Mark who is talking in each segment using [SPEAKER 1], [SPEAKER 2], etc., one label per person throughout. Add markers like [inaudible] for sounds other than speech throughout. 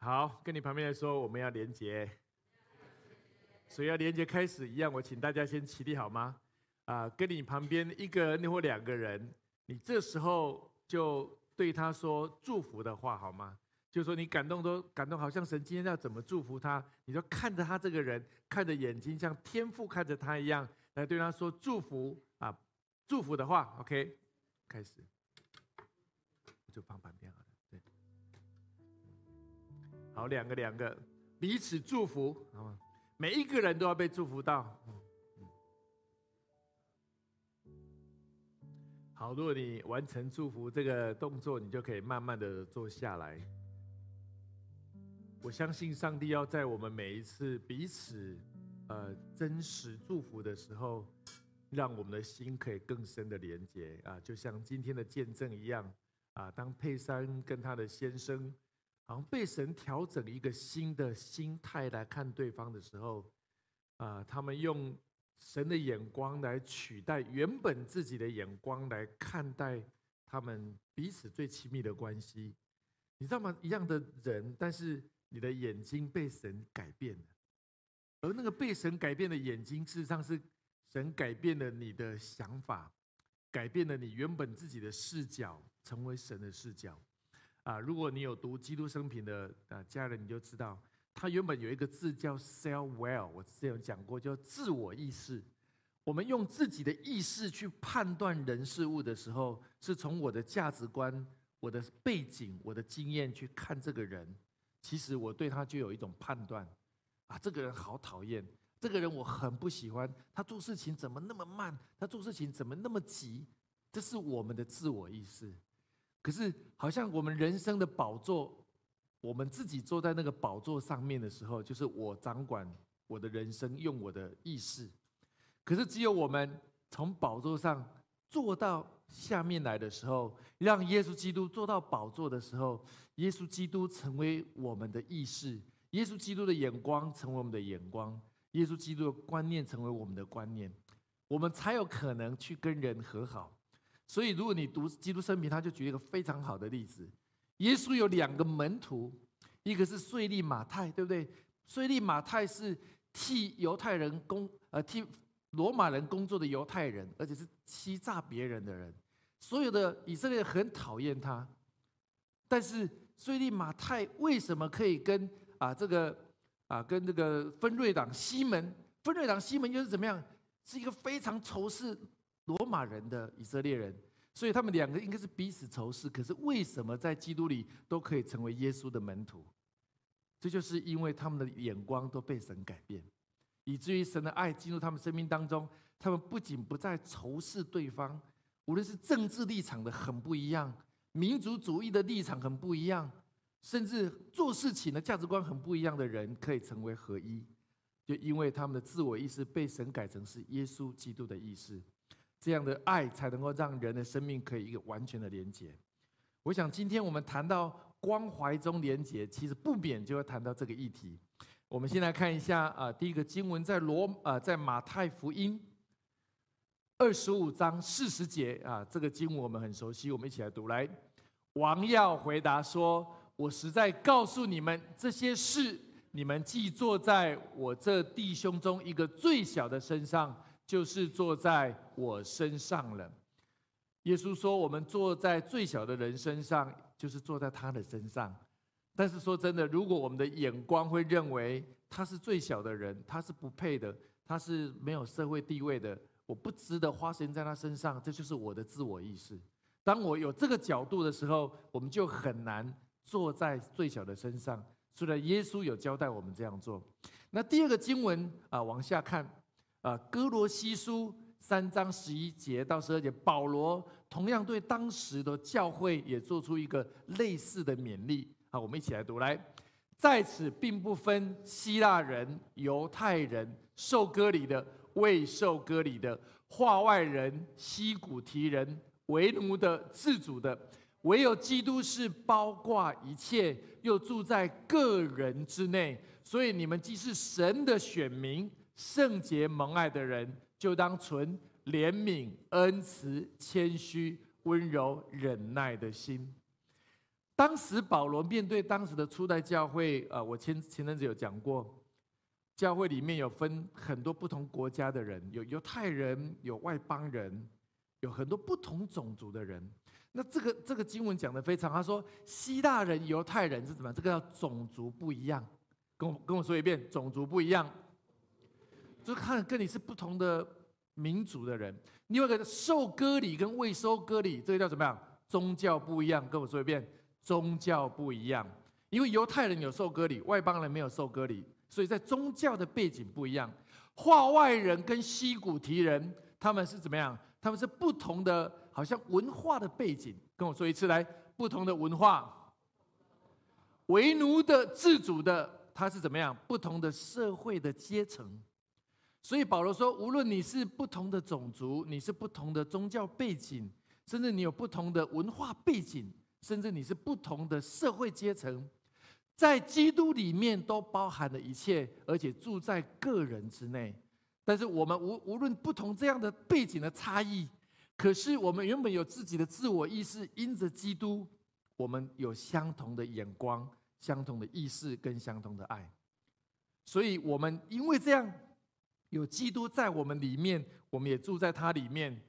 [SPEAKER 1] 好，跟你旁边来说，我们要连接，所以要连接开始一样，我请大家先起立好吗？啊，跟你旁边一个人或两个人，你这时候就对他说祝福的话好吗？就说你感动都感动，好像神今天要怎么祝福他，你就看着他这个人，看着眼睛像天父看着他一样，来对他说祝福啊，祝福的话，OK，开始，我就放旁边好了。好，两个两个彼此祝福，好吗？每一个人都要被祝福到。好，如果你完成祝福这个动作，你就可以慢慢的坐下来。我相信上帝要在我们每一次彼此呃真实祝福的时候，让我们的心可以更深的连接啊，就像今天的见证一样啊。当佩珊跟她的先生，好像被神调整一个新的心态来看对方的时候，啊，他们用。神的眼光来取代原本自己的眼光来看待他们彼此最亲密的关系，你知道吗？一样的人，但是你的眼睛被神改变了，而那个被神改变的眼睛，事实上是神改变了你的想法，改变了你原本自己的视角，成为神的视角。啊，如果你有读基督生平的啊家人，你就知道。他原本有一个字叫 “self well”，我之前有讲过，叫自我意识。我们用自己的意识去判断人事物的时候，是从我的价值观、我的背景、我的经验去看这个人。其实我对他就有一种判断：啊，这个人好讨厌，这个人我很不喜欢，他做事情怎么那么慢，他做事情怎么那么急？这是我们的自我意识。可是，好像我们人生的宝座。我们自己坐在那个宝座上面的时候，就是我掌管我的人生，用我的意识。可是只有我们从宝座上坐到下面来的时候，让耶稣基督坐到宝座的时候，耶稣基督成为我们的意识，耶稣基督的眼光成为我们的眼光，耶稣基督的观念成为我们的观念，我们才有可能去跟人和好。所以，如果你读基督生平，他就举一个非常好的例子。耶稣有两个门徒，一个是税利马太，对不对？税利马太是替犹太人工，呃，替罗马人工作的犹太人，而且是欺诈别人的人。所有的以色列很讨厌他，但是税利马太为什么可以跟啊这个啊跟这个分瑞党西门？分瑞党西门又是怎么样？是一个非常仇视罗马人的以色列人。所以他们两个应该是彼此仇视，可是为什么在基督里都可以成为耶稣的门徒？这就是因为他们的眼光都被神改变，以至于神的爱进入他们生命当中。他们不仅不再仇视对方，无论是政治立场的很不一样，民族主义的立场很不一样，甚至做事情的价值观很不一样的人，可以成为合一，就因为他们的自我意识被神改成是耶稣基督的意识。这样的爱才能够让人的生命可以一个完全的连接。我想今天我们谈到关怀中连接，其实不免就要谈到这个议题。我们先来看一下啊，第一个经文在罗啊，在马太福音二十五章四十节啊，这个经文我们很熟悉，我们一起来读。来，王耀回答说：“我实在告诉你们，这些事你们既坐在我这弟兄中一个最小的身上。”就是坐在我身上了。耶稣说：“我们坐在最小的人身上，就是坐在他的身上。”但是说真的，如果我们的眼光会认为他是最小的人，他是不配的，他是没有社会地位的，我不值得花时间在他身上，这就是我的自我意识。当我有这个角度的时候，我们就很难坐在最小的身上。虽然耶稣有交代我们这样做。那第二个经文啊，往下看。啊，哥罗西书三章十一节到十二节，保罗同样对当时的教会也做出一个类似的勉励。好，我们一起来读来。在此并不分希腊人、犹太人、受割礼的、未受割礼的、化外人、西古提人、为奴的、自主的，唯有基督是包括一切，又住在个人之内。所以你们既是神的选民，圣洁蒙爱的人，就当存怜悯、恩慈、谦虚、温柔、忍耐的心。当时保罗面对当时的初代教会，呃，我前前阵子有讲过，教会里面有分很多不同国家的人，有犹太人，有外邦人，有很多不同种族的人。那这个这个经文讲的非常，他说希腊人、犹太人是怎么？这个叫种族不一样。跟我跟我说一遍，种族不一样，就看跟你是不同的民族的人。另外一个受割礼跟未受割礼，这个叫怎么样？宗教不一样。跟我说一遍，宗教不一样。因为犹太人有受割礼，外邦人没有受割礼，所以在宗教的背景不一样。化外人跟西古提人，他们是怎么样？他们是不同的，好像文化的背景。跟我说一次，来，不同的文化，为奴的、自主的。他是怎么样？不同的社会的阶层，所以保罗说，无论你是不同的种族，你是不同的宗教背景，甚至你有不同的文化背景，甚至你是不同的社会阶层，在基督里面都包含了一切，而且住在个人之内。但是我们无无论不同这样的背景的差异，可是我们原本有自己的自我意识，因着基督，我们有相同的眼光。相同的意识跟相同的爱，所以我们因为这样有基督在我们里面，我们也住在他里面，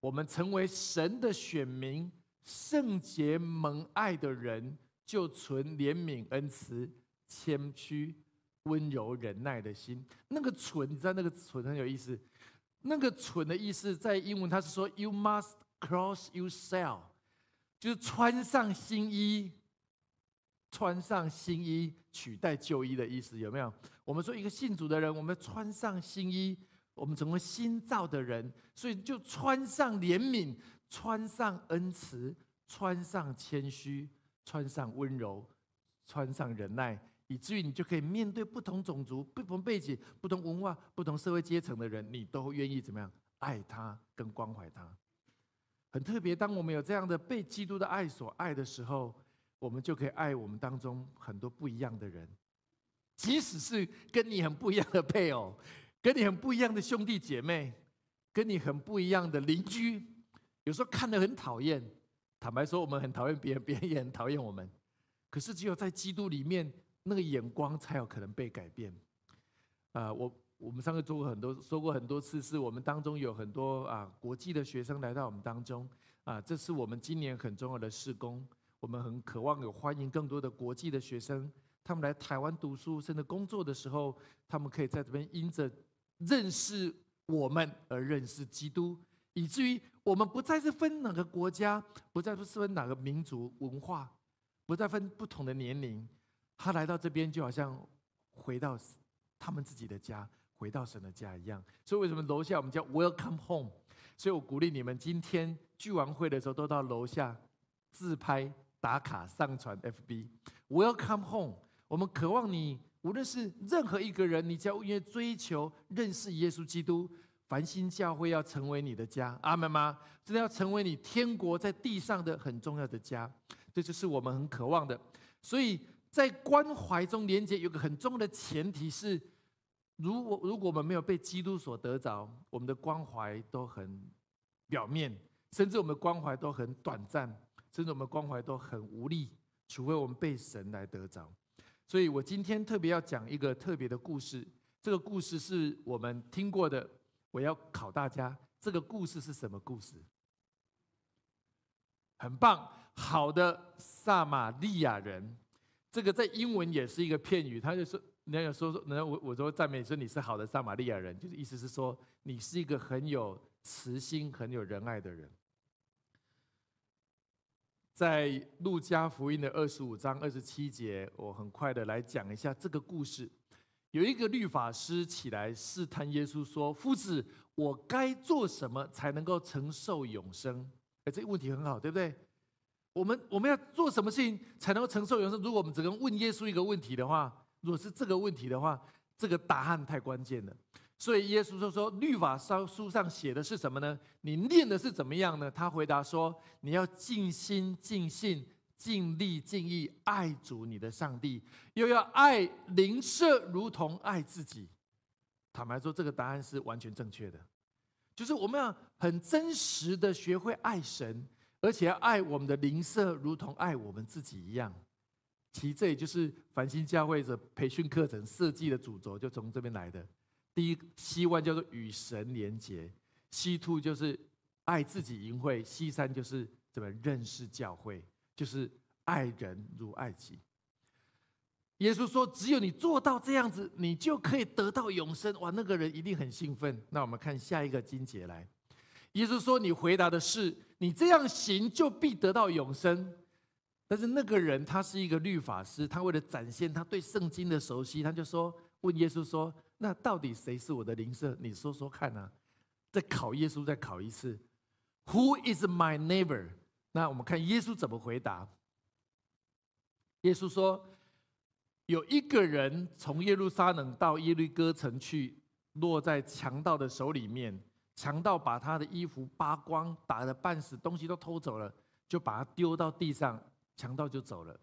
[SPEAKER 1] 我们成为神的选民，圣洁蒙爱的人，就存怜悯、恩慈、谦虚、温柔、忍耐的心。那个“存”，你知道那个“存”很有意思。那个“存”的意思，在英文它是说 “You must cross yourself”，就是穿上新衣。穿上新衣取代旧衣的意思有没有？我们说一个信主的人，我们穿上新衣，我们成为新造的人，所以就穿上怜悯，穿上恩慈，穿上谦虚，穿上温柔，穿上忍耐，以至于你就可以面对不同种族、不同背景、不同文化、不同社会阶层的人，你都愿意怎么样爱他跟关怀他？很特别，当我们有这样的被基督的爱所爱的时候。我们就可以爱我们当中很多不一样的人，即使是跟你很不一样的配偶，[laughs] 跟你很不一样的兄弟姐妹，跟你很不一样的邻居，有时候看得很讨厌。坦白说，我们很讨厌别人，别人也很讨厌我们。可是只有在基督里面，那个眼光才有可能被改变。啊，我我们上次做过很多，说过很多次，是我们当中有很多啊国际的学生来到我们当中啊，这是我们今年很重要的事工。我们很渴望有欢迎更多的国际的学生，他们来台湾读书甚至工作的时候，他们可以在这边因着认识我们而认识基督，以至于我们不再是分哪个国家，不再是分哪个民族文化，不再分不同的年龄，他来到这边就好像回到他们自己的家，回到神的家一样。所以为什么楼下我们叫 Welcome Home？所以我鼓励你们今天聚完会的时候都到楼下自拍。打卡上传 FB，Welcome home。我们渴望你，无论是任何一个人，你只要因为追求认识耶稣基督，繁星教会要成为你的家，阿门吗？真的要成为你天国在地上的很重要的家，这就是我们很渴望的。所以在关怀中连接，有个很重要的前提是，如果如果我们没有被基督所得着，我们的关怀都很表面，甚至我们的关怀都很短暂。甚至我们关怀都很无力，除非我们被神来得着。所以我今天特别要讲一个特别的故事。这个故事是我们听过的，我要考大家，这个故事是什么故事？很棒，好的撒玛利亚人，这个在英文也是一个片语，他就说，人家说说，人家我我说赞美说你是好的撒玛利亚人，就是意思是说你是一个很有慈心、很有仁爱的人。在路加福音的二十五章二十七节，我很快的来讲一下这个故事。有一个律法师起来试探耶稣，说：“夫子，我该做什么才能够承受永生？”哎，这个问题很好，对不对？我们我们要做什么事情才能够承受永生？如果我们只能问耶稣一个问题的话，如果是这个问题的话，这个答案太关键了。所以耶稣就说：“律法书书上写的是什么呢？你念的是怎么样呢？”他回答说：“你要尽心、尽性、尽力、尽意爱主你的上帝，又要爱邻舍如同爱自己。”坦白说，这个答案是完全正确的，就是我们要很真实的学会爱神。而且爱我们的邻舍，如同爱我们自己一样。其实这也就是繁星教会的培训课程设计的主轴，就从这边来的。第一，希望叫做与神连结；西兔就是爱自己淫秽；西三就是怎么认识教会，就是爱人如爱己。耶稣说：“只有你做到这样子，你就可以得到永生。”哇，那个人一定很兴奋。那我们看下一个金节来。耶稣说：“你回答的是。”你这样行就必得到永生，但是那个人他是一个律法师，他为了展现他对圣经的熟悉，他就说问耶稣说：“那到底谁是我的邻舍？你说说看啊！”再考耶稣，再考一次：“Who is my neighbor？” 那我们看耶稣怎么回答。耶稣说：“有一个人从耶路撒冷到耶律哥城去，落在强盗的手里面。”强盗把他的衣服扒光，打得半死，东西都偷走了，就把他丢到地上，强盗就走了。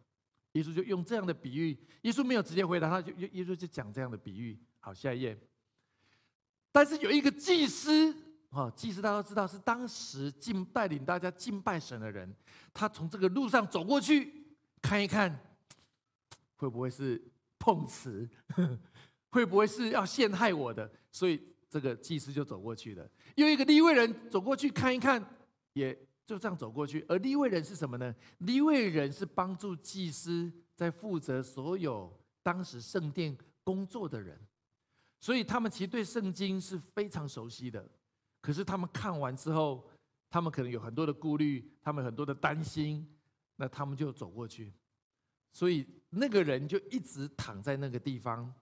[SPEAKER 1] 耶稣就用这样的比喻，耶稣没有直接回答，他就耶稣就讲这样的比喻。好，下一页。但是有一个祭司，哦，祭司大家都知道是当时敬带领大家敬拜神的人，他从这个路上走过去，看一看，会不会是碰瓷？[laughs] 会不会是要陷害我的？所以。这个祭司就走过去了，又一个利未人走过去看一看，也就这样走过去。而利未人是什么呢？利未人是帮助祭司在负责所有当时圣殿工作的人，所以他们其实对圣经是非常熟悉的。可是他们看完之后，他们可能有很多的顾虑，他们很多的担心，那他们就走过去。所以那个人就一直躺在那个地方，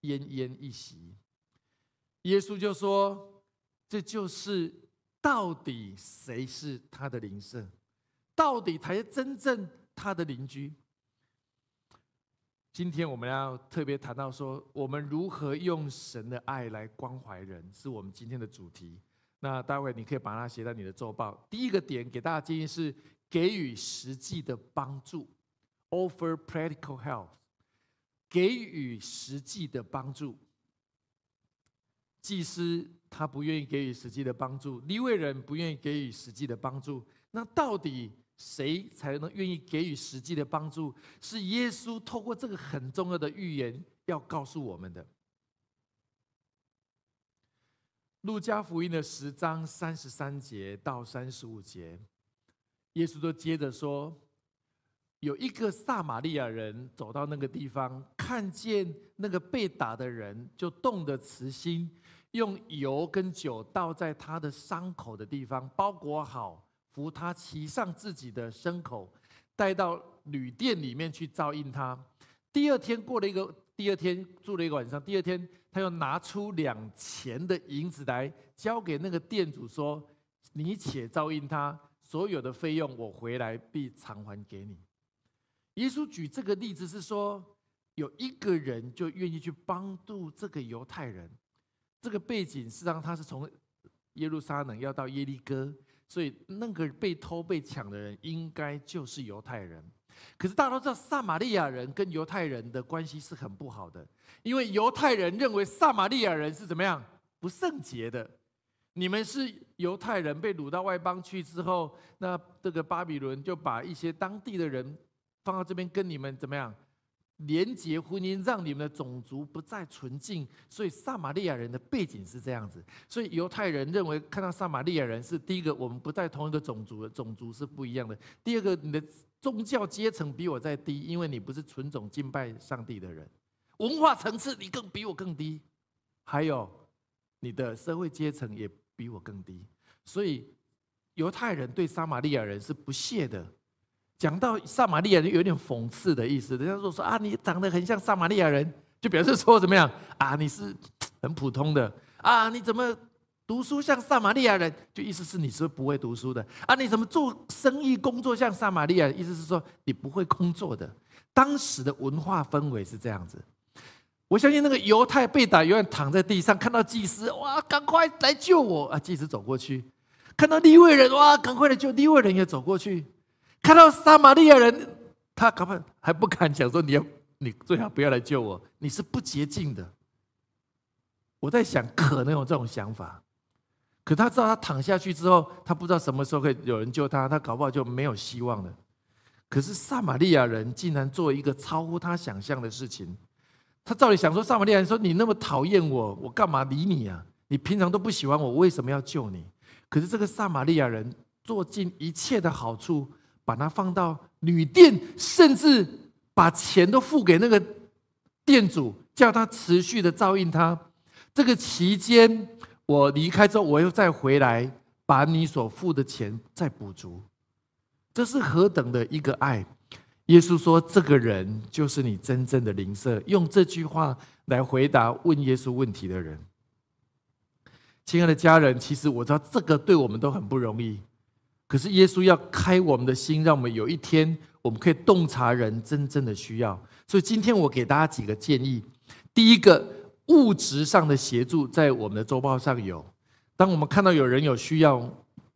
[SPEAKER 1] 奄奄一息。耶稣就说：“这就是到底谁是他的邻舍，到底才是真正他的邻居。”今天我们要特别谈到说，我们如何用神的爱来关怀人，是我们今天的主题。那待会你可以把它写在你的周报。第一个点给大家建议是给予实际的帮助，offer practical help，给予实际的帮助。祭司他不愿意给予实际的帮助，立位人不愿意给予实际的帮助，那到底谁才能愿意给予实际的帮助？是耶稣透过这个很重要的预言要告诉我们的。路加福音的十章三十三节到三十五节，耶稣都接着说，有一个撒玛利亚人走到那个地方，看见那个被打的人，就动的慈心。用油跟酒倒在他的伤口的地方，包裹好，扶他骑上自己的牲口，带到旅店里面去照应他。第二天过了一个，第二天住了一个晚上。第二天他又拿出两钱的银子来，交给那个店主说：“你且照应他，所有的费用我回来必偿还给你。”耶稣举这个例子是说，有一个人就愿意去帮助这个犹太人。这个背景是让他是从耶路撒冷要到耶利哥，所以那个被偷被抢的人应该就是犹太人。可是大家都知道，撒玛利亚人跟犹太人的关系是很不好的，因为犹太人认为撒玛利亚人是怎么样不圣洁的。你们是犹太人被掳到外邦去之后，那这个巴比伦就把一些当地的人放到这边跟你们怎么样？连结婚姻，让你们的种族不再纯净，所以撒玛利亚人的背景是这样子。所以犹太人认为看到撒玛利亚人是第一个，我们不在同一个种族的，种族是不一样的。第二个，你的宗教阶层比我在低，因为你不是纯种敬拜上帝的人，文化层次你更比我更低，还有你的社会阶层也比我更低，所以犹太人对撒玛利亚人是不屑的。讲到撒玛利亚人有点讽刺的意思，人家说说啊，你长得很像撒玛利亚人，就表示说怎么样 [laughs] 啊？你是很普通的啊？你怎么读书像撒玛利亚人，就意思是你是不会读书的啊？你怎么做生意工作像撒玛利亚？意思是说你不会工作的。当时的文化氛围是这样子。我相信那个犹太被打，永远躺在地上，看到祭司，哇，赶快来救我啊！祭司走过去，看到立位人，哇，赶快来救立位人，也走过去，看到撒玛利亚人，他赶快还不敢讲说你要，你最好不要来救我，你是不洁净的。我在想，可能有这种想法。可他知道，他躺下去之后，他不知道什么时候会有人救他，他搞不好就没有希望了。可是撒玛利亚人竟然做一个超乎他想象的事情。他照理想说，撒玛利亚人说：“你那么讨厌我，我干嘛理你啊？你平常都不喜欢，我为什么要救你？”可是这个撒玛利亚人做尽一切的好处，把他放到旅店，甚至把钱都付给那个店主，叫他持续的照应他。这个期间。我离开之后，我又再回来，把你所付的钱再补足，这是何等的一个爱！耶稣说：“这个人就是你真正的灵舍。”用这句话来回答问耶稣问题的人。亲爱的家人，其实我知道这个对我们都很不容易，可是耶稣要开我们的心，让我们有一天我们可以洞察人真正的需要。所以今天我给大家几个建议：第一个。物质上的协助在我们的周报上有。当我们看到有人有需要，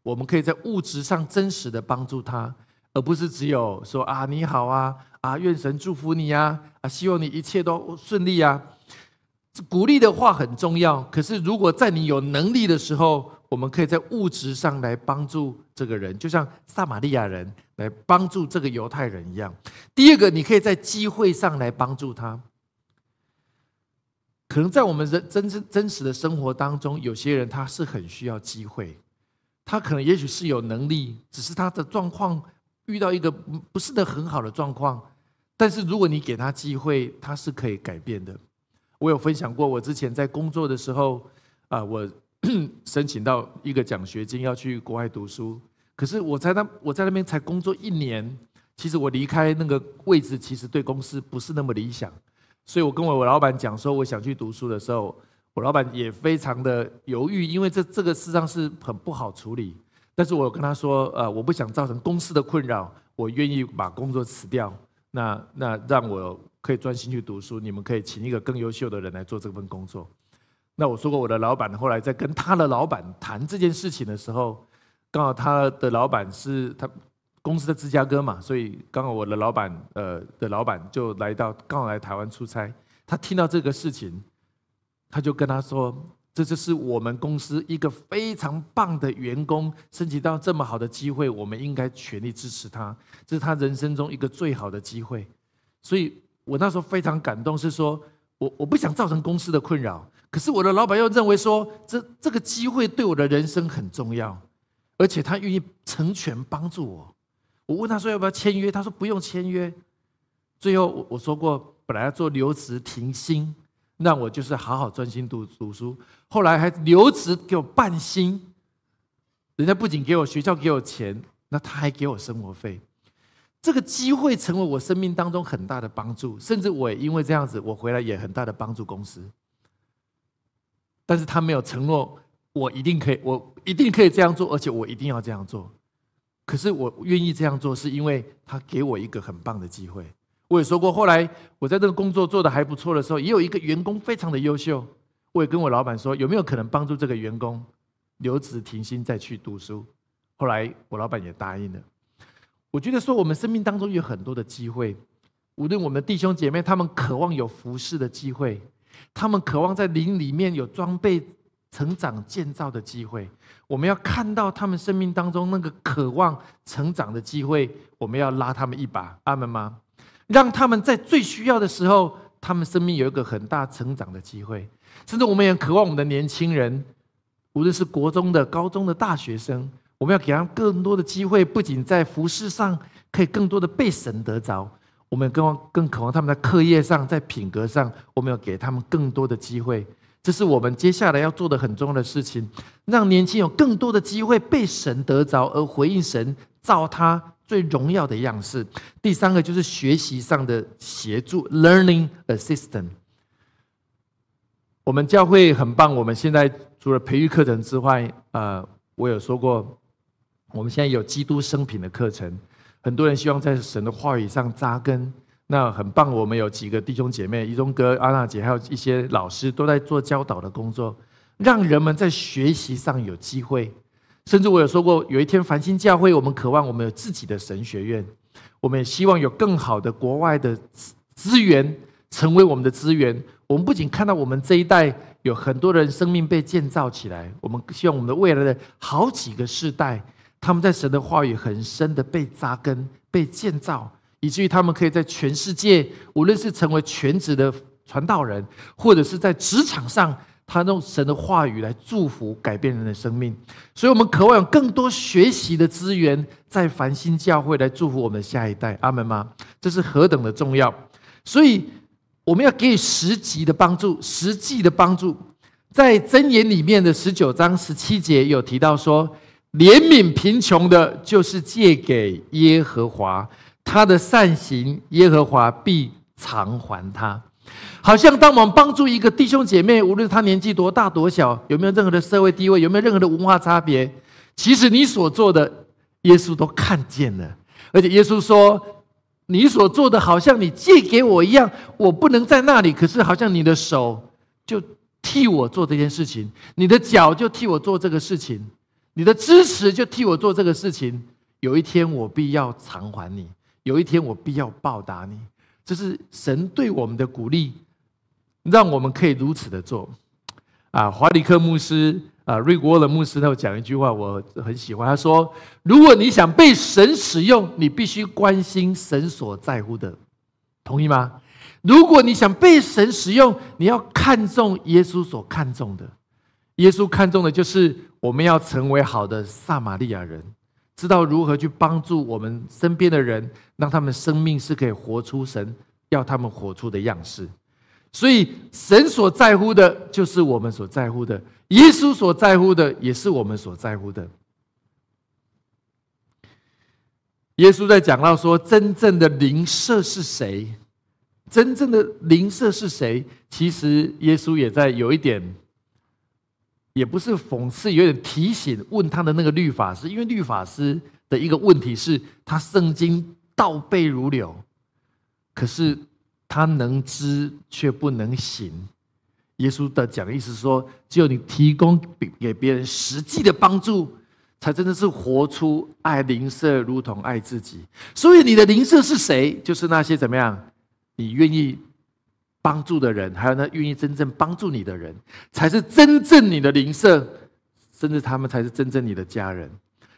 [SPEAKER 1] 我们可以在物质上真实的帮助他，而不是只有说啊你好啊啊愿神祝福你呀啊希望你一切都顺利啊。鼓励的话很重要，可是如果在你有能力的时候，我们可以在物质上来帮助这个人，就像撒玛利亚人来帮助这个犹太人一样。第二个，你可以在机会上来帮助他。可能在我们人真真真实的生活当中，有些人他是很需要机会，他可能也许是有能力，只是他的状况遇到一个不是的很好的状况。但是如果你给他机会，他是可以改变的。我有分享过，我之前在工作的时候，啊，我 [clears throat] 申请到一个奖学金要去国外读书，可是我在那我在那边才工作一年，其实我离开那个位置，其实对公司不是那么理想。所以我跟我我老板讲说，我想去读书的时候，我老板也非常的犹豫，因为这这个事实上是很不好处理。但是我跟他说，呃，我不想造成公司的困扰，我愿意把工作辞掉，那那让我可以专心去读书。你们可以请一个更优秀的人来做这份工作。那我说过，我的老板后来在跟他的老板谈这件事情的时候，刚好他的老板是他。公司在芝加哥嘛，所以刚好我的老板，呃，的老板就来到，刚好来台湾出差。他听到这个事情，他就跟他说：“这就是我们公司一个非常棒的员工，升级到这么好的机会，我们应该全力支持他。这是他人生中一个最好的机会。”所以我那时候非常感动，是说我我不想造成公司的困扰，可是我的老板又认为说，这这个机会对我的人生很重要，而且他愿意成全帮助我。我问他说要不要签约，他说不用签约。最后我我说过，本来要做留职停薪，让我就是好好专心读读书。后来还留职给我半薪，人家不仅给我学校给我钱，那他还给我生活费。这个机会成为我生命当中很大的帮助，甚至我也因为这样子，我回来也很大的帮助公司。但是他没有承诺我一定可以，我一定可以这样做，而且我一定要这样做。可是我愿意这样做，是因为他给我一个很棒的机会。我也说过，后来我在这个工作做的还不错的时候，也有一个员工非常的优秀。我也跟我老板说，有没有可能帮助这个员工留职停薪再去读书？后来我老板也答应了。我觉得说，我们生命当中有很多的机会，无论我们弟兄姐妹，他们渴望有服侍的机会，他们渴望在灵里面有装备。成长建造的机会，我们要看到他们生命当中那个渴望成长的机会，我们要拉他们一把，阿门吗？让他们在最需要的时候，他们生命有一个很大成长的机会。甚至我们也渴望我们的年轻人，无论是国中的、高中的大学生，我们要给他们更多的机会，不仅在服饰上可以更多的被神得着，我们更更渴望他们在课业上、在品格上，我们要给他们更多的机会。这是我们接下来要做的很重要的事情，让年轻有更多的机会被神得着，而回应神造他最荣耀的样式。第三个就是学习上的协助 （learning assistant）。我们教会很棒，我们现在除了培育课程之外，呃，我有说过，我们现在有基督生品的课程，很多人希望在神的话语上扎根，那很棒。我们有几个弟兄姐妹，一中哥、阿娜姐，还有一些老师都在做教导的工作，让人们在学习上有机会。甚至我有说过，有一天繁星教会，我们渴望我们有自己的神学院，我们也希望有更好的国外的资资源成为我们的资源。我们不仅看到我们这一代有很多人生命被建造起来，我们希望我们的未来的好几个世代，他们在神的话语很深的被扎根、被建造，以至于他们可以在全世界，无论是成为全职的传道人，或者是在职场上。他用神的话语来祝福、改变人的生命，所以我们渴望有更多学习的资源，在繁星教会来祝福我们的下一代。阿门吗？这是何等的重要！所以我们要给予实际的帮助，实际的帮助。在箴言里面的十九章十七节有提到说：“怜悯贫穷的，就是借给耶和华他的善行，耶和华必偿还他。”好像当我们帮助一个弟兄姐妹，无论他年纪多大多小，有没有任何的社会地位，有没有任何的文化差别，其实你所做的，耶稣都看见了。而且耶稣说，你所做的好像你借给我一样，我不能在那里，可是好像你的手就替我做这件事情，你的脚就替我做这个事情，你的支持就替我做这个事情。有一天我必要偿还你，有一天我必要报答你。这是神对我们的鼓励。让我们可以如此的做，啊，华里克牧师啊，瑞国的牧师他有讲一句话，我很喜欢。他说：“如果你想被神使用，你必须关心神所在乎的，同意吗？如果你想被神使用，你要看重耶稣所看重的。耶稣看重的就是我们要成为好的撒玛利亚人，知道如何去帮助我们身边的人，让他们生命是可以活出神要他们活出的样式。”所以，神所在乎的，就是我们所在乎的；耶稣所在乎的，也是我们所在乎的。耶稣在讲到说，真正的灵舍是谁？真正的灵舍是谁？其实，耶稣也在有一点，也不是讽刺，有点提醒，问他的那个律法师，因为律法师的一个问题是，他圣经倒背如流，可是。他能知却不能行。耶稣的讲的意思说，只有你提供给给别人实际的帮助，才真的是活出爱邻舍如同爱自己。所以你的邻舍是谁？就是那些怎么样，你愿意帮助的人，还有那愿意真正帮助你的人，才是真正你的邻舍，甚至他们才是真正你的家人。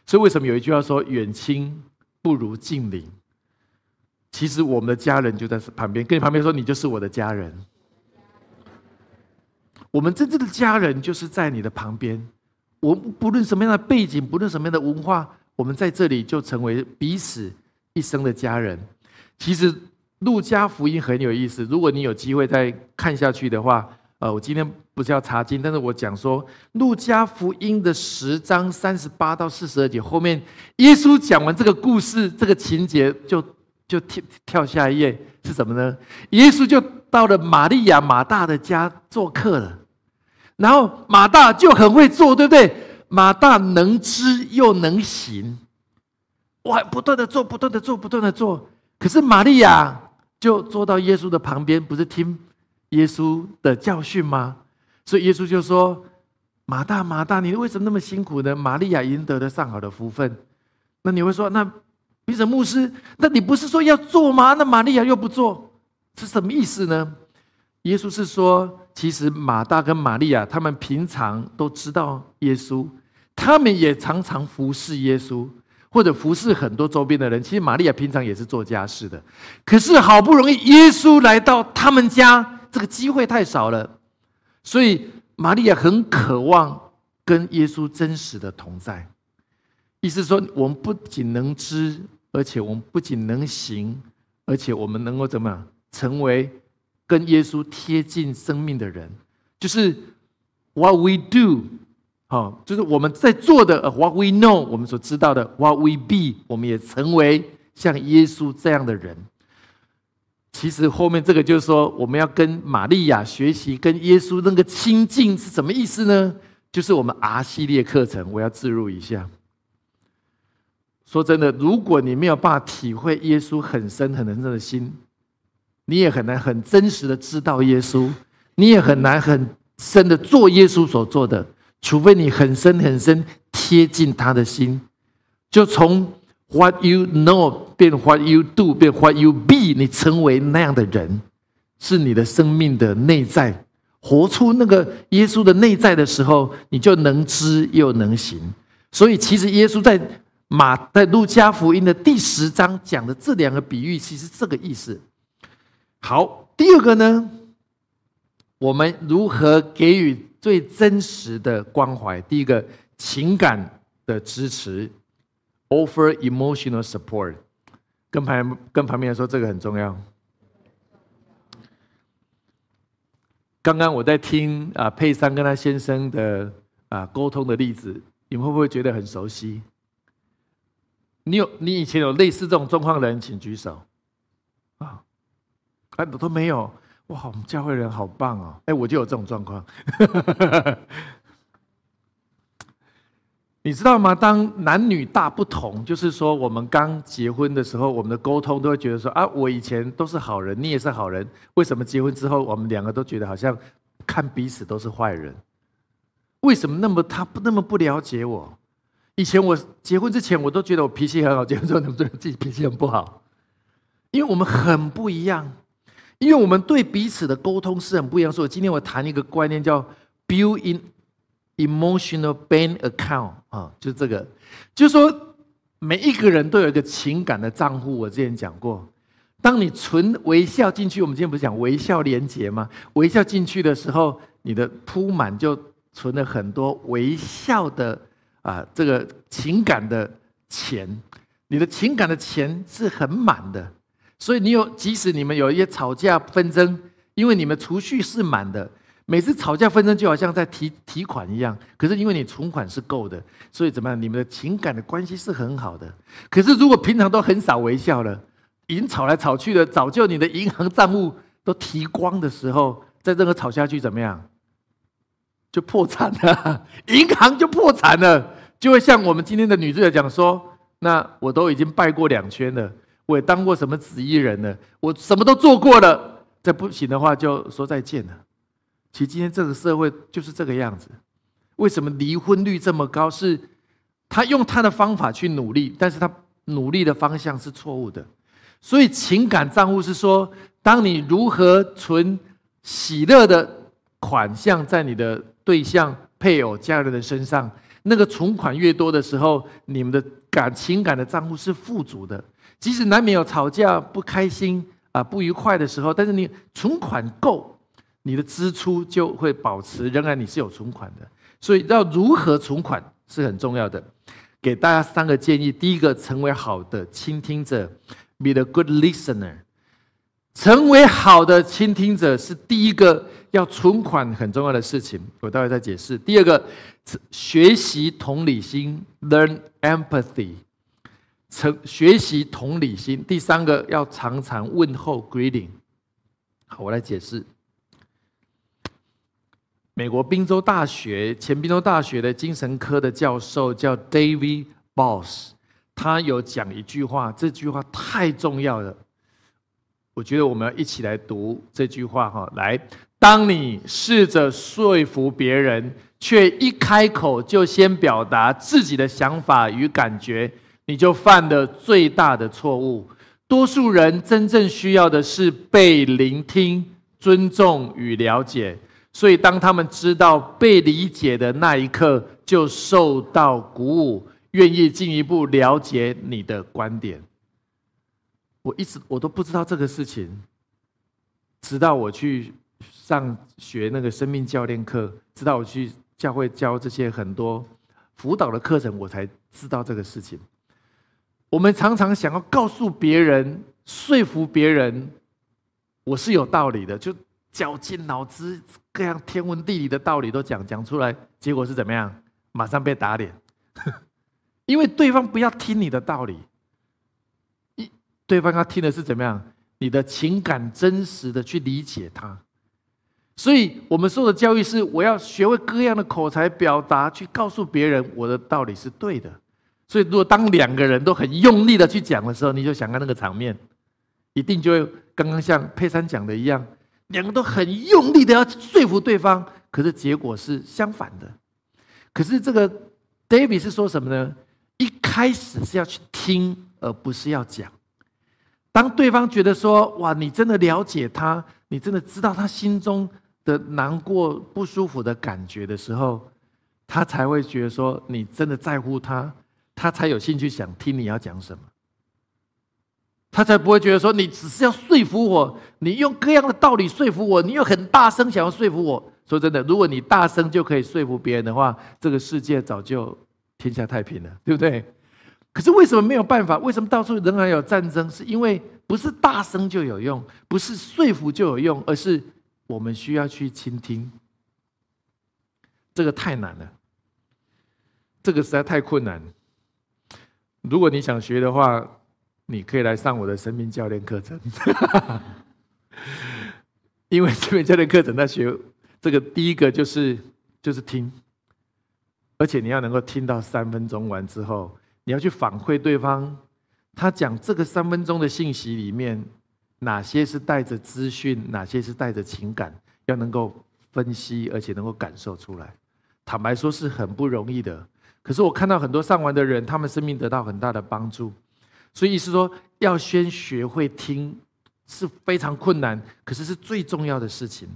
[SPEAKER 1] 所以为什么有一句话说，远亲不如近邻？其实我们的家人就在旁边，跟你旁边说，你就是我的家人。我们真正的家人就是在你的旁边。我不论什么样的背景，不论什么样的文化，我们在这里就成为彼此一生的家人。其实路加福音很有意思，如果你有机会再看下去的话，呃，我今天不是要查经，但是我讲说路加福音的十章三十八到四十二节后面，耶稣讲完这个故事，这个情节就。就跳跳下一页是什么呢？耶稣就到了玛利亚马大的家做客了，然后马大就很会做，对不对？马大能知又能行，哇，不断的做，不断的做，不断的做。可是玛利亚就坐到耶稣的旁边，不是听耶稣的教训吗？所以耶稣就说：“马大，马大，你为什么那么辛苦呢？玛利亚赢得了上好的福分。”那你会说那？彼得牧师，那你不是说要做吗？那玛利亚又不做，是什么意思呢？耶稣是说，其实马大跟玛利亚他们平常都知道耶稣，他们也常常服侍耶稣，或者服侍很多周边的人。其实玛利亚平常也是做家事的，可是好不容易耶稣来到他们家，这个机会太少了，所以玛利亚很渴望跟耶稣真实的同在。意思说，我们不仅能知。而且我们不仅能行，而且我们能够怎么样成为跟耶稣贴近生命的人？就是 what we do，哦，就是我们在做的 what we know，我们所知道的 what we be，我们也成为像耶稣这样的人。其实后面这个就是说，我们要跟玛利亚学习，跟耶稣那个亲近是什么意思呢？就是我们 R 系列课程，我要置入一下。说真的，如果你没有办法体会耶稣很深很深的心，你也很难很真实的知道耶稣，你也很难很深的做耶稣所做的，除非你很深很深贴近他的心，就从 What you know 变 What you do 变 What you be，你成为那样的人，是你的生命的内在，活出那个耶稣的内在的时候，你就能知又能行。所以，其实耶稣在。马在路加福音的第十章讲的这两个比喻，其实这个意思。好，第二个呢，我们如何给予最真实的关怀？第一个，情感的支持，offer emotional support。跟旁跟旁边人说，这个很重要。刚刚我在听啊佩珊跟他先生的啊沟通的例子，你们会不会觉得很熟悉？你有你以前有类似这种状况的人，请举手。啊，啊，都没有。哇，我们教会人好棒哦！哎，我就有这种状况。[laughs] 你知道吗？当男女大不同，就是说，我们刚结婚的时候，我们的沟通都会觉得说啊，我以前都是好人，你也是好人，为什么结婚之后，我们两个都觉得好像看彼此都是坏人？为什么那么他不那么不了解我？以前我结婚之前，我都觉得我脾气很好。结婚之后，你们觉得自己脾气很不好？因为我们很不一样，因为我们对彼此的沟通是很不一样。所以今天我谈一个观念，叫 “build in emotional bank account” 啊，就这个，就是说每一个人都有一个情感的账户。我之前讲过，当你存微笑进去，我们今天不是讲微笑连接吗？微笑进去的时候，你的铺满就存了很多微笑的。啊，这个情感的钱，你的情感的钱是很满的，所以你有，即使你们有一些吵架纷争，因为你们储蓄是满的，每次吵架纷争就好像在提提款一样，可是因为你存款是够的，所以怎么样？你们的情感的关系是很好的。可是如果平常都很少微笑了，已经吵来吵去的，早就你的银行账户都提光的时候，在这个吵下去怎么样？就破产了，银行就破产了，就会像我们今天的女主角讲说：“那我都已经拜过两圈了，我也当过什么紫衣人了，我什么都做过了，再不行的话就说再见了。”其实今天这个社会就是这个样子。为什么离婚率这么高？是他用他的方法去努力，但是他努力的方向是错误的。所以情感账户是说，当你如何存喜乐的款项在你的。对象、配偶、家人的身上，那个存款越多的时候，你们的感情感的账户是富足的。即使难免有吵架、不开心啊、不愉快的时候，但是你存款够，你的支出就会保持，仍然你是有存款的。所以要如何存款是很重要的。给大家三个建议：第一个，成为好的倾听者，be a good listener。成为好的倾听者是第一个。要存款很重要的事情，我待会再解释。第二个，学习同理心，learn empathy，成学习同理心。第三个，要常常问候，greeting。好，我来解释。美国宾州大学前宾州大学的精神科的教授叫 David Boss，他有讲一句话，这句话太重要了。我觉得我们要一起来读这句话哈，来。当你试着说服别人，却一开口就先表达自己的想法与感觉，你就犯了最大的错误。多数人真正需要的是被聆听、尊重与了解，所以当他们知道被理解的那一刻，就受到鼓舞，愿意进一步了解你的观点。我一直我都不知道这个事情，直到我去。上学那个生命教练课，直到我去教会教这些很多辅导的课程，我才知道这个事情。我们常常想要告诉别人、说服别人，我是有道理的，就绞尽脑汁，各样天文地理的道理都讲讲出来，结果是怎么样？马上被打脸，[laughs] 因为对方不要听你的道理，一对方要听的是怎么样？你的情感真实的去理解他。所以我们受的教育是，我要学会各样的口才表达，去告诉别人我的道理是对的。所以，如果当两个人都很用力的去讲的时候，你就想看那个场面，一定就会刚刚像佩珊讲的一样，两个都很用力的要说服对方，可是结果是相反的。可是这个 David 是说什么呢？一开始是要去听，而不是要讲。当对方觉得说：“哇，你真的了解他，你真的知道他心中的难过、不舒服的感觉的时候，他才会觉得说你真的在乎他。”他才有兴趣想听你要讲什么，他才不会觉得说你只是要说服我，你用各样的道理说服我，你又很大声想要说服我。说真的，如果你大声就可以说服别人的话，这个世界早就天下太平了，对不对？可是为什么没有办法？为什么到处仍然有战争？是因为不是大声就有用，不是说服就有用，而是我们需要去倾听。这个太难了，这个实在太困难。如果你想学的话，你可以来上我的生命教练课程。[laughs] 因为生命教练课程在学这个，第一个就是就是听，而且你要能够听到三分钟完之后，你要去反馈对方，他讲这个三分钟的信息里面，哪些是带着资讯，哪些是带着情感，要能够分析，而且能够感受出来。坦白说，是很不容易的。可是我看到很多上完的人，他们生命得到很大的帮助，所以意思说要先学会听是非常困难，可是是最重要的事情。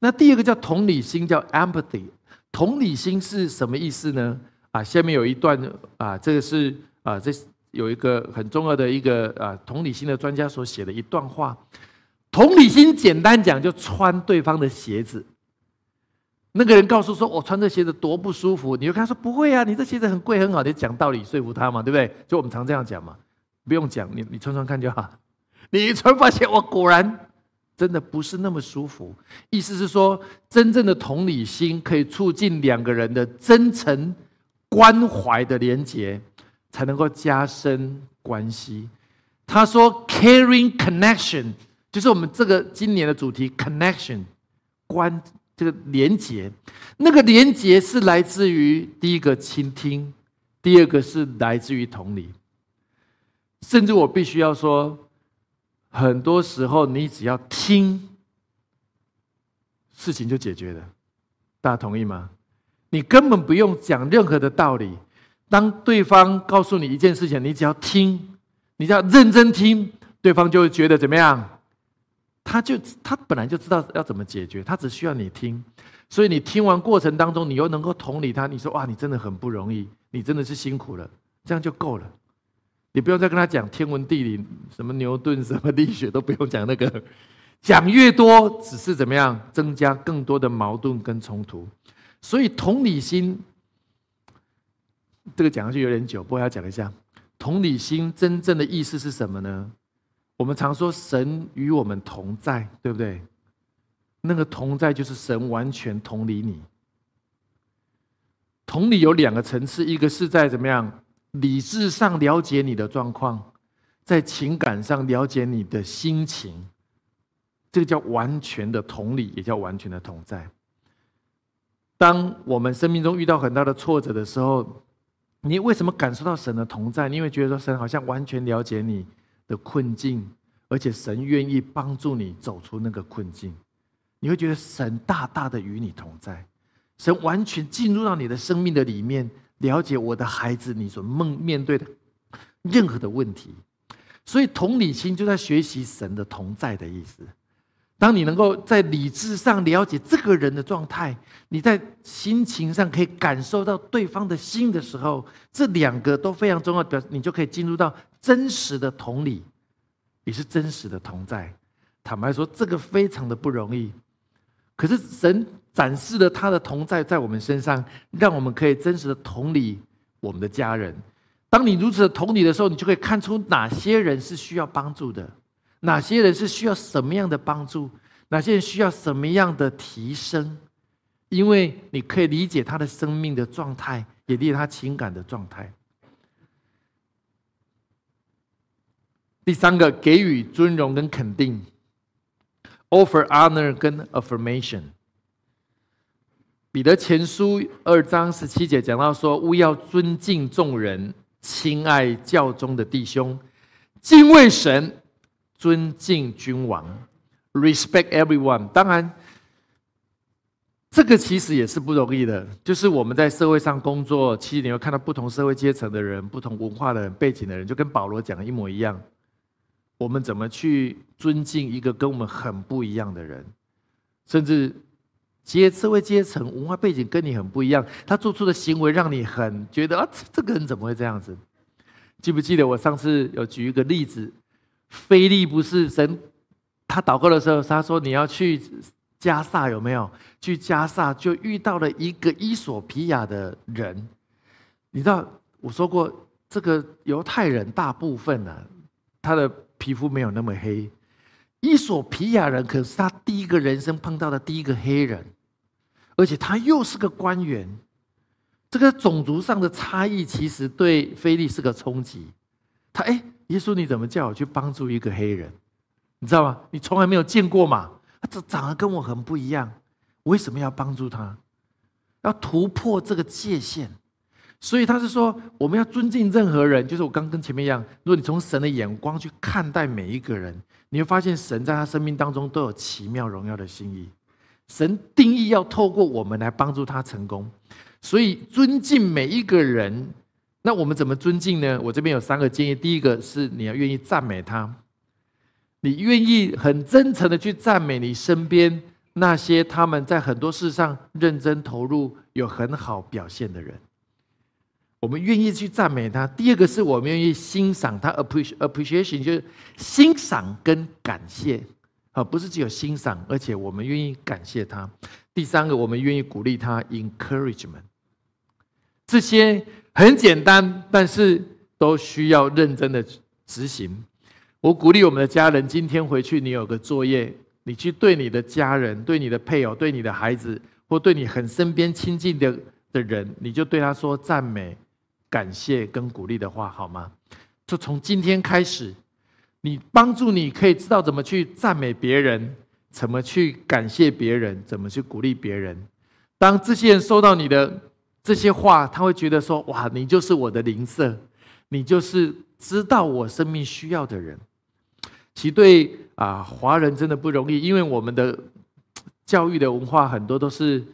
[SPEAKER 1] 那第二个叫同理心，叫 empathy。同理心是什么意思呢？啊，下面有一段啊，这个是啊，这有一个很重要的一个啊，同理心的专家所写的一段话。同理心简单讲，就穿对方的鞋子。那个人告诉说：“我穿这鞋子多不舒服。”你就跟他说：“不会啊，你这鞋子很贵很好。”你讲道理说服他嘛，对不对？就我们常这样讲嘛，不用讲，你你穿穿看就好。你一穿发现，我果然真的不是那么舒服。意思是说，真正的同理心可以促进两个人的真诚关怀的连结，才能够加深关系。他说：“Caring connection 就是我们这个今年的主题，connection 关。”这个连接，那个连接是来自于第一个倾听，第二个是来自于同理。甚至我必须要说，很多时候你只要听，事情就解决了。大家同意吗？你根本不用讲任何的道理。当对方告诉你一件事情，你只要听，你只要认真听，对方就会觉得怎么样？他就他本来就知道要怎么解决，他只需要你听，所以你听完过程当中，你又能够同理他，你说哇，你真的很不容易，你真的是辛苦了，这样就够了，你不用再跟他讲天文地理，什么牛顿什么力学都不用讲那个，讲越多只是怎么样增加更多的矛盾跟冲突，所以同理心这个讲下去有点久，不过要讲一下，同理心真正的意思是什么呢？我们常说神与我们同在，对不对？那个同在就是神完全同理你。同理有两个层次，一个是在怎么样理智上了解你的状况，在情感上了解你的心情，这个叫完全的同理，也叫完全的同在。当我们生命中遇到很大的挫折的时候，你为什么感受到神的同在？你会觉得说神好像完全了解你。的困境，而且神愿意帮助你走出那个困境，你会觉得神大大的与你同在，神完全进入到你的生命的里面，了解我的孩子你所梦面对的任何的问题，所以同理心就在学习神的同在的意思。当你能够在理智上了解这个人的状态，你在心情上可以感受到对方的心的时候，这两个都非常重要，表你就可以进入到。真实的同理，也是真实的同在。坦白说，这个非常的不容易。可是神展示了他的同在在我们身上，让我们可以真实的同理我们的家人。当你如此的同理的时候，你就可以看出哪些人是需要帮助的，哪些人是需要什么样的帮助，哪些人需要什么样的提升。因为你可以理解他的生命的状态，也理解他情感的状态。第三个，给予尊荣跟肯定，offer honor 跟 affirmation，彼得前书二章十七节讲到说：“勿要尊敬众人，亲爱教中的弟兄，敬畏神，尊敬君王，respect everyone。”当然，这个其实也是不容易的。就是我们在社会上工作，其实你会看到不同社会阶层的人、不同文化的人、背景的人，就跟保罗讲的一模一样。我们怎么去尊敬一个跟我们很不一样的人，甚至？阶社会阶层、文化背景跟你很不一样，他做出的行为让你很觉得啊，这个人怎么会这样子？记不记得我上次有举一个例子？菲利不是神，他祷告的时候，他说你要去加萨，有没有？去加萨就遇到了一个伊索皮亚的人。你知道我说过，这个犹太人大部分呢，他的皮肤没有那么黑。伊索皮亚人可是他第一个人生碰到的第一个黑人，而且他又是个官员。这个种族上的差异其实对菲利是个冲击。他哎，耶稣你怎么叫我去帮助一个黑人？你知道吗？你从来没有见过嘛？他这长得跟我很不一样，为什么要帮助他？要突破这个界限。所以他是说，我们要尊敬任何人，就是我刚跟前面一样。如果你从神的眼光去看待每一个人，你会发现神在他生命当中都有奇妙荣耀的心意。神定义要透过我们来帮助他成功，所以尊敬每一个人。那我们怎么尊敬呢？我这边有三个建议。第一个是你要愿意赞美他，你愿意很真诚的去赞美你身边那些他们在很多事上认真投入、有很好表现的人。我们愿意去赞美他。第二个是我们愿意欣赏他，appreciation 就是欣赏跟感谢，啊，不是只有欣赏，而且我们愿意感谢他。第三个，我们愿意鼓励他，encouragement。这些很简单，但是都需要认真的执行。我鼓励我们的家人，今天回去你有个作业，你去对你的家人、对你的配偶、对你的孩子，或对你很身边亲近的的人，你就对他说赞美。感谢跟鼓励的话，好吗？就从今天开始，你帮助你可以知道怎么去赞美别人，怎么去感谢别人，怎么去鼓励别人。当这些人收到你的这些话，他会觉得说：“哇，你就是我的灵色，你就是知道我生命需要的人。”其对啊，华人真的不容易，因为我们的教育的文化很多都是。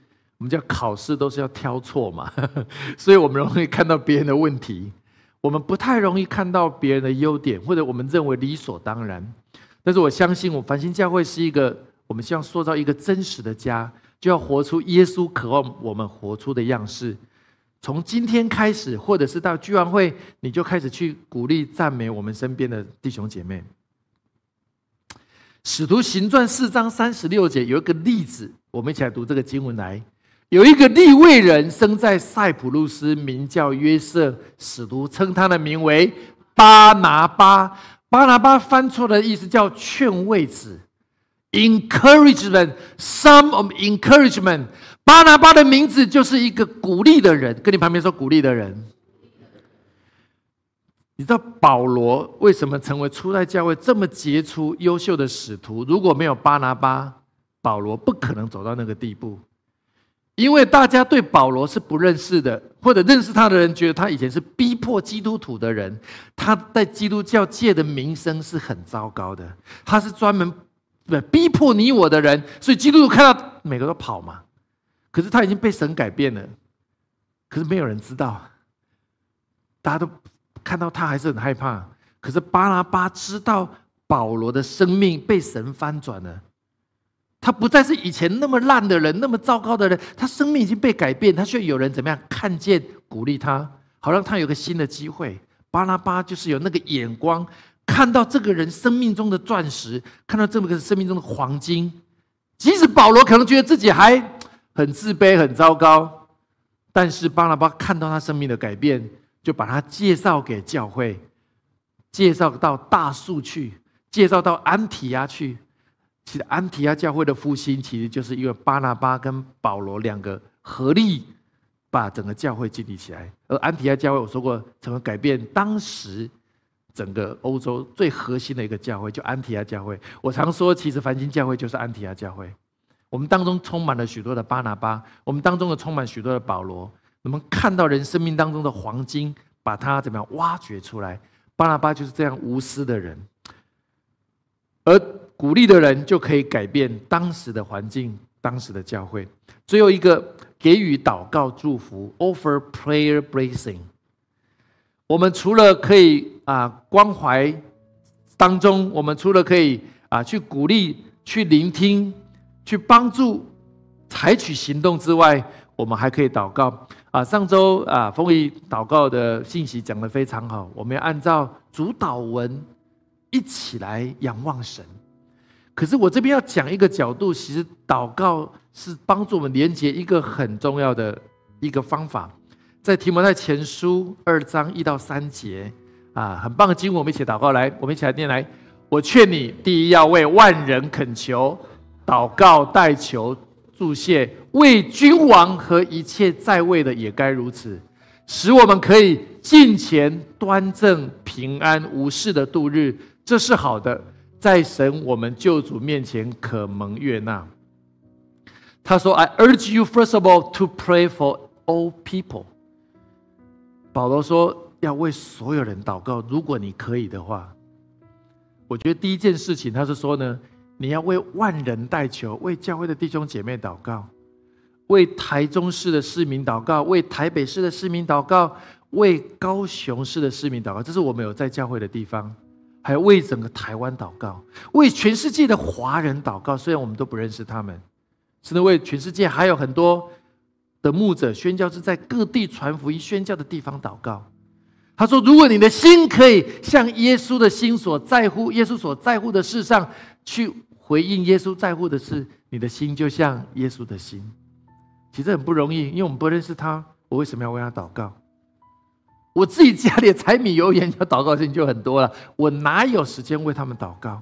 [SPEAKER 1] 我们叫考试都是要挑错嘛，[laughs] 所以我们容易看到别人的问题，我们不太容易看到别人的优点，或者我们认为理所当然。但是我相信，我繁星教会是一个，我们希望塑造一个真实的家，就要活出耶稣渴望我们活出的样式。从今天开始，或者是到聚完会，你就开始去鼓励赞美我们身边的弟兄姐妹。使徒行传四章三十六节有一个例子，我们一起来读这个经文来。有一个利未人生在塞浦路斯，名叫约瑟。使徒称他的名为巴拿巴。巴拿巴翻错的意思叫劝慰子，encouragement，some of encouragement。巴拿巴的名字就是一个鼓励的人。跟你旁边说鼓励的人。你知道保罗为什么成为初代教会这么杰出、优秀的使徒？如果没有巴拿巴，保罗不可能走到那个地步。因为大家对保罗是不认识的，或者认识他的人觉得他以前是逼迫基督徒的人，他在基督教界的名声是很糟糕的。他是专门对逼迫你我的人，所以基督徒看到每个都跑嘛。可是他已经被神改变了，可是没有人知道，大家都看到他还是很害怕。可是巴拉巴知道保罗的生命被神翻转了。他不再是以前那么烂的人，那么糟糕的人。他生命已经被改变，他需要有人怎么样看见、鼓励他，好让他有个新的机会。巴拉巴就是有那个眼光，看到这个人生命中的钻石，看到这么个生命中的黄金。即使保罗可能觉得自己还很自卑、很糟糕，但是巴拉巴看到他生命的改变，就把他介绍给教会，介绍到大树去，介绍到安提亚去。其实安提亚教会的复兴，其实就是因为巴拿巴跟保罗两个合力，把整个教会建立起来。而安提亚教会，我说过，成为改变当时整个欧洲最核心的一个教会，就安提亚教会。我常说，其实繁星教会就是安提亚教会。我们当中充满了许多的巴拿巴，我们当中的充满许多的保罗。我们看到人生命当中的黄金，把它怎么样挖掘出来？巴拿巴就是这样无私的人，而鼓励的人就可以改变当时的环境，当时的教会。最后一个，给予祷告祝福，offer prayer blessing。我们除了可以啊关怀当中，我们除了可以啊去鼓励、去聆听、去帮助、采取行动之外，我们还可以祷告啊。上周啊，风雨祷告的信息讲得非常好，我们要按照主导文一起来仰望神。可是我这边要讲一个角度，其实祷告是帮助我们连接一个很重要的一个方法。在提摩太前书二章一到三节，啊，很棒的经文，我们一起祷告来，我们一起来念来。我劝你，第一要为万人恳求、祷告、代求、祝谢，为君王和一切在位的也该如此，使我们可以尽前、端正、平安无事的度日，这是好的，在神我们救主面前可蒙悦纳。他说：“I urge you first of all to pray for all people。”保罗说：“要为所有人祷告。如果你可以的话，我觉得第一件事情，他是说呢，你要为万人代求，为教会的弟兄姐妹祷告，为台中市的市民祷告，为台北市的市民祷告，为高雄市的市民祷告。这是我们有在教会的地方，还有为整个台湾祷告，为全世界的华人祷告。虽然我们都不认识他们，甚至为全世界还有很多。”的牧者宣教是在各地传福音、宣教的地方祷告。他说：“如果你的心可以像耶稣的心所在乎、耶稣所在乎的事上去回应耶稣在乎的事，你的心就像耶稣的心。其实很不容易，因为我们不认识他，我为什么要为他祷告？我自己家里柴米油盐要祷告的就很多了，我哪有时间为他们祷告？”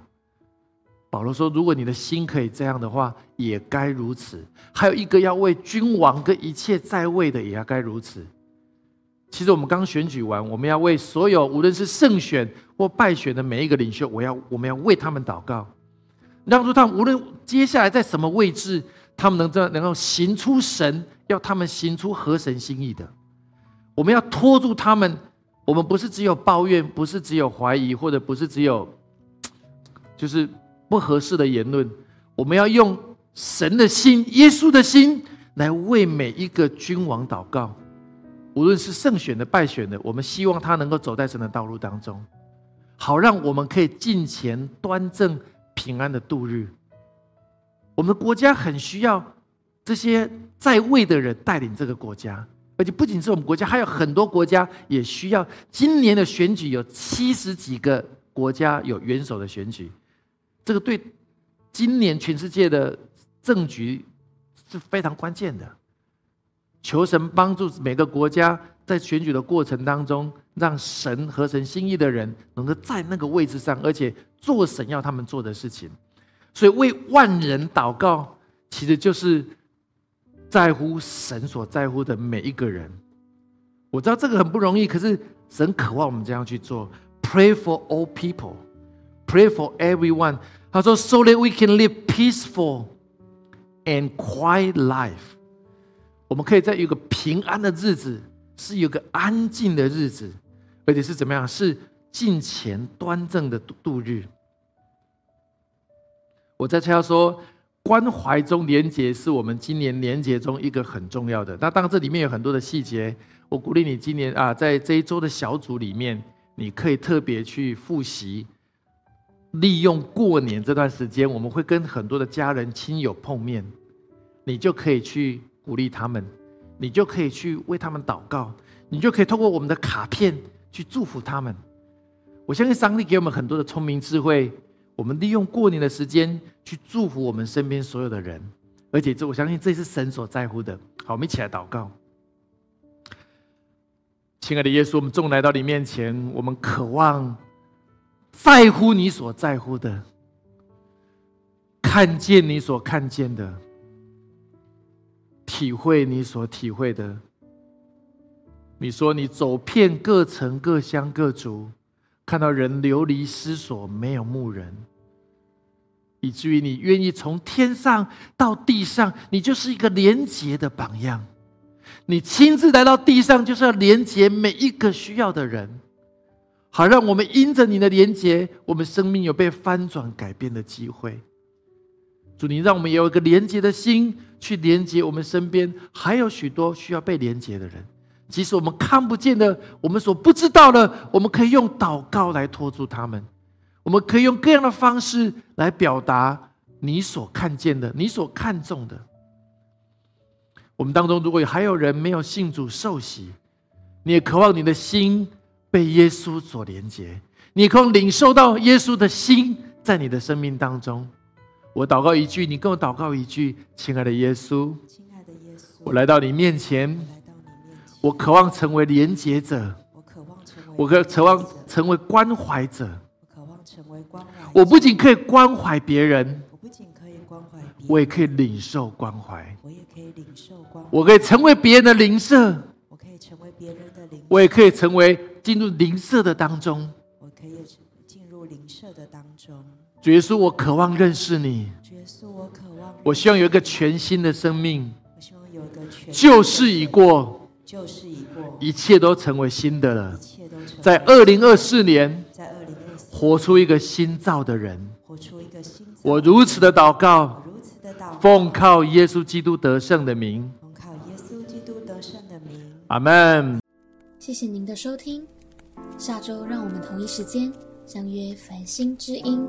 [SPEAKER 1] 保罗说：“如果你的心可以这样的话，也该如此。还有一个要为君王跟一切在位的，也要该如此。其实我们刚选举完，我们要为所有无论是胜选或败选的每一个领袖，我要我们要为他们祷告，让出他们无论接下来在什么位置，他们能这能够行出神要他们行出合神心意的。我们要拖住他们。我们不是只有抱怨，不是只有怀疑，或者不是只有就是。”不合适的言论，我们要用神的心、耶稣的心来为每一个君王祷告，无论是胜选的、败选的，我们希望他能够走在神的道路当中，好让我们可以进前端正、平安的度日。我们的国家很需要这些在位的人带领这个国家，而且不仅是我们国家，还有很多国家也需要。今年的选举有七十几个国家有元首的选举。这个对今年全世界的政局是非常关键的。求神帮助每个国家在选举的过程当中，让神合神心意的人能够在那个位置上，而且做神要他们做的事情。所以为万人祷告，其实就是在乎神所在乎的每一个人。我知道这个很不容易，可是神渴望我们这样去做。Pray for all people. Pray for everyone. 他说：“So that we can live peaceful and quiet life，我们可以在一个平安的日子，是有个安静的日子，而且是怎么样？是敬虔端正的度度日。”我在要说，关怀中连结是我们今年连结中一个很重要的。那当然，这里面有很多的细节，我鼓励你今年啊，在这一周的小组里面，你可以特别去复习。利用过年这段时间，我们会跟很多的家人亲友碰面，你就可以去鼓励他们，你就可以去为他们祷告，你就可以通过我们的卡片去祝福他们。我相信上帝给我们很多的聪明智慧，我们利用过年的时间去祝福我们身边所有的人，而且这我相信这是神所在乎的。好，我们一起来祷告，亲爱的耶稣，我们众来到你面前，我们渴望。在乎你所在乎的，看见你所看见的，体会你所体会的。你说你走遍各城各乡各族，看到人流离失所，没有牧人。以至于你愿意从天上到地上，你就是一个廉洁的榜样。你亲自来到地上，就是要连接每一个需要的人，好让我们因着你的连接，我们生命有被翻转改变的机会。主，你让我们有一个连接的心，去连接我们身边还有许多需要被连接的人。即使我们看不见的，我们所不知道的，我们可以用祷告来托住他们。我们可以用各样的方式来表达你所看见的，你所看重的。我们当中，如果还有人没有信主受洗，你也渴望你的心被耶稣所连接，你可以领受到耶稣的心在你的生命当中。我祷告一句，你跟我祷告一句，亲爱的耶稣，
[SPEAKER 2] 亲爱的耶稣，
[SPEAKER 1] 我来到你面前，
[SPEAKER 2] 来到你面前，
[SPEAKER 1] 我渴望成为连接者，
[SPEAKER 2] 我渴望成为，
[SPEAKER 1] 我渴渴望成为关怀者。
[SPEAKER 2] 我渴望成为关怀。
[SPEAKER 1] 我不仅可以关怀别人，
[SPEAKER 2] 我不仅可以关怀
[SPEAKER 1] 我也可以领受关怀。
[SPEAKER 2] 我也可以领受关怀。
[SPEAKER 1] 我可以成为别人的邻舍，
[SPEAKER 2] 我可以成为别人的邻，
[SPEAKER 1] 我也可以成为进入邻舍的当中。
[SPEAKER 2] 我可以进入邻舍的当中。
[SPEAKER 1] 主耶稣，我渴望认识你，
[SPEAKER 2] 主耶稣，我渴望，
[SPEAKER 1] 我希望有一个全新的生命，
[SPEAKER 2] 我希望有一个全
[SPEAKER 1] 旧事已过，
[SPEAKER 2] 旧事已过，
[SPEAKER 1] 一切都成为新的了。
[SPEAKER 2] 一。切都成
[SPEAKER 1] 在二零二四年，
[SPEAKER 2] 在二零二四
[SPEAKER 1] 活出一个新造的人。
[SPEAKER 2] 活出一个新
[SPEAKER 1] 我如此的祷告，
[SPEAKER 2] 如此的祷告，
[SPEAKER 1] 奉靠耶稣基督得胜的名，
[SPEAKER 2] 奉靠耶稣基督得胜的名。
[SPEAKER 1] 阿门。
[SPEAKER 3] 谢谢您的收听，下周让我们同一时间相约繁星之音。